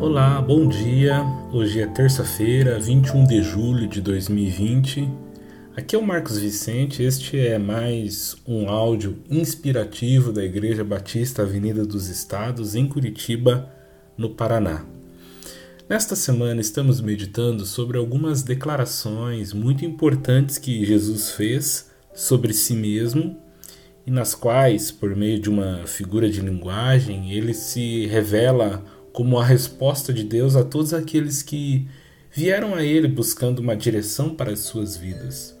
Olá, bom dia. Hoje é terça-feira, 21 de julho de 2020. Aqui é o Marcos Vicente. Este é mais um áudio inspirativo da Igreja Batista Avenida dos Estados, em Curitiba, no Paraná. Nesta semana estamos meditando sobre algumas declarações muito importantes que Jesus fez sobre si mesmo e nas quais, por meio de uma figura de linguagem, ele se revela como a resposta de Deus a todos aqueles que vieram a Ele buscando uma direção para as suas vidas.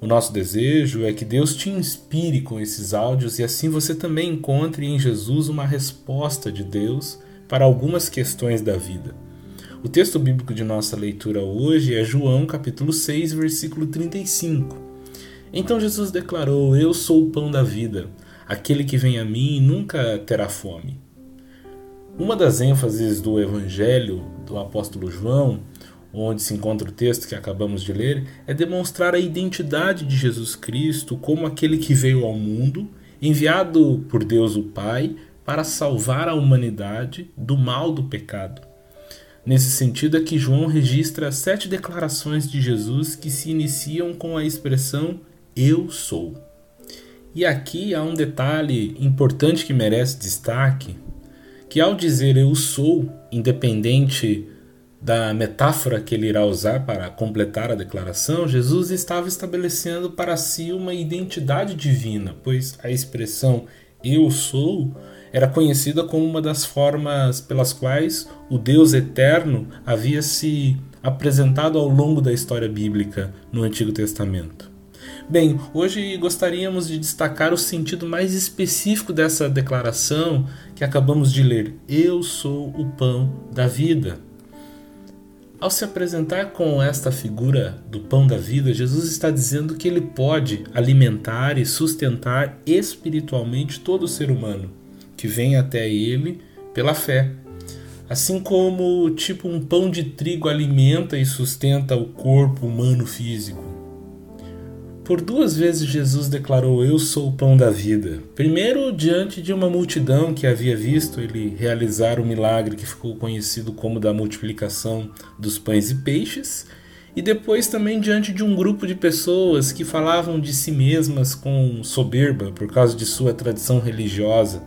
O nosso desejo é que Deus te inspire com esses áudios e assim você também encontre em Jesus uma resposta de Deus para algumas questões da vida. O texto bíblico de nossa leitura hoje é João capítulo 6, versículo 35. Então Jesus declarou: Eu sou o pão da vida. Aquele que vem a mim nunca terá fome. Uma das ênfases do Evangelho do apóstolo João, onde se encontra o texto que acabamos de ler, é demonstrar a identidade de Jesus Cristo como aquele que veio ao mundo, enviado por Deus o Pai para salvar a humanidade do mal do pecado. Nesse sentido é que João registra sete declarações de Jesus que se iniciam com a expressão Eu sou. E aqui há um detalhe importante que merece destaque, que ao dizer eu sou, independente da metáfora que ele irá usar para completar a declaração, Jesus estava estabelecendo para si uma identidade divina, pois a expressão eu sou era conhecida como uma das formas pelas quais o Deus eterno havia se apresentado ao longo da história bíblica no Antigo Testamento. Bem, hoje gostaríamos de destacar o sentido mais específico dessa declaração que acabamos de ler: Eu sou o pão da vida. Ao se apresentar com esta figura do pão da vida, Jesus está dizendo que ele pode alimentar e sustentar espiritualmente todo ser humano que vem até ele pela fé. Assim como tipo um pão de trigo alimenta e sustenta o corpo humano físico. Por duas vezes Jesus declarou: Eu sou o pão da vida. Primeiro, diante de uma multidão que havia visto ele realizar o milagre que ficou conhecido como da multiplicação dos pães e peixes, e depois também diante de um grupo de pessoas que falavam de si mesmas com soberba por causa de sua tradição religiosa.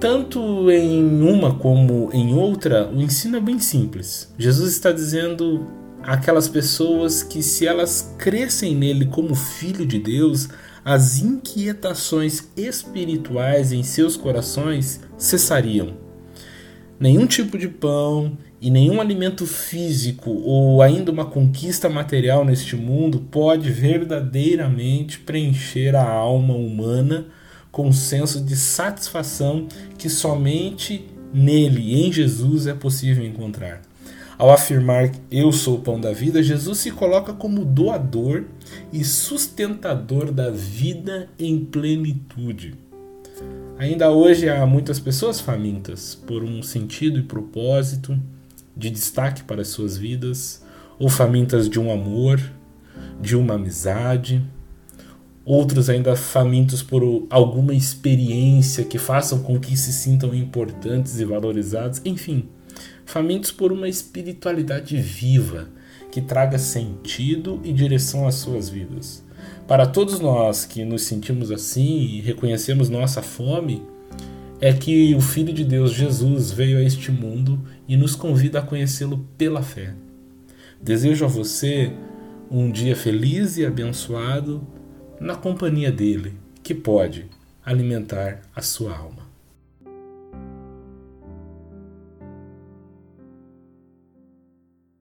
Tanto em uma como em outra, o ensino é bem simples. Jesus está dizendo aquelas pessoas que, se elas crescem nele como filho de Deus, as inquietações espirituais em seus corações cessariam. Nenhum tipo de pão e nenhum alimento físico ou ainda uma conquista material neste mundo pode verdadeiramente preencher a alma humana com um senso de satisfação que somente nele, em Jesus, é possível encontrar. Ao afirmar eu sou o pão da vida, Jesus se coloca como doador e sustentador da vida em plenitude. Ainda hoje há muitas pessoas famintas por um sentido e propósito de destaque para as suas vidas, ou famintas de um amor, de uma amizade, outros ainda famintos por alguma experiência que façam com que se sintam importantes e valorizados, enfim famintos por uma espiritualidade viva que traga sentido e direção às suas vidas. Para todos nós que nos sentimos assim e reconhecemos nossa fome, é que o Filho de Deus Jesus veio a este mundo e nos convida a conhecê-lo pela fé. Desejo a você um dia feliz e abençoado na companhia dele, que pode alimentar a sua alma.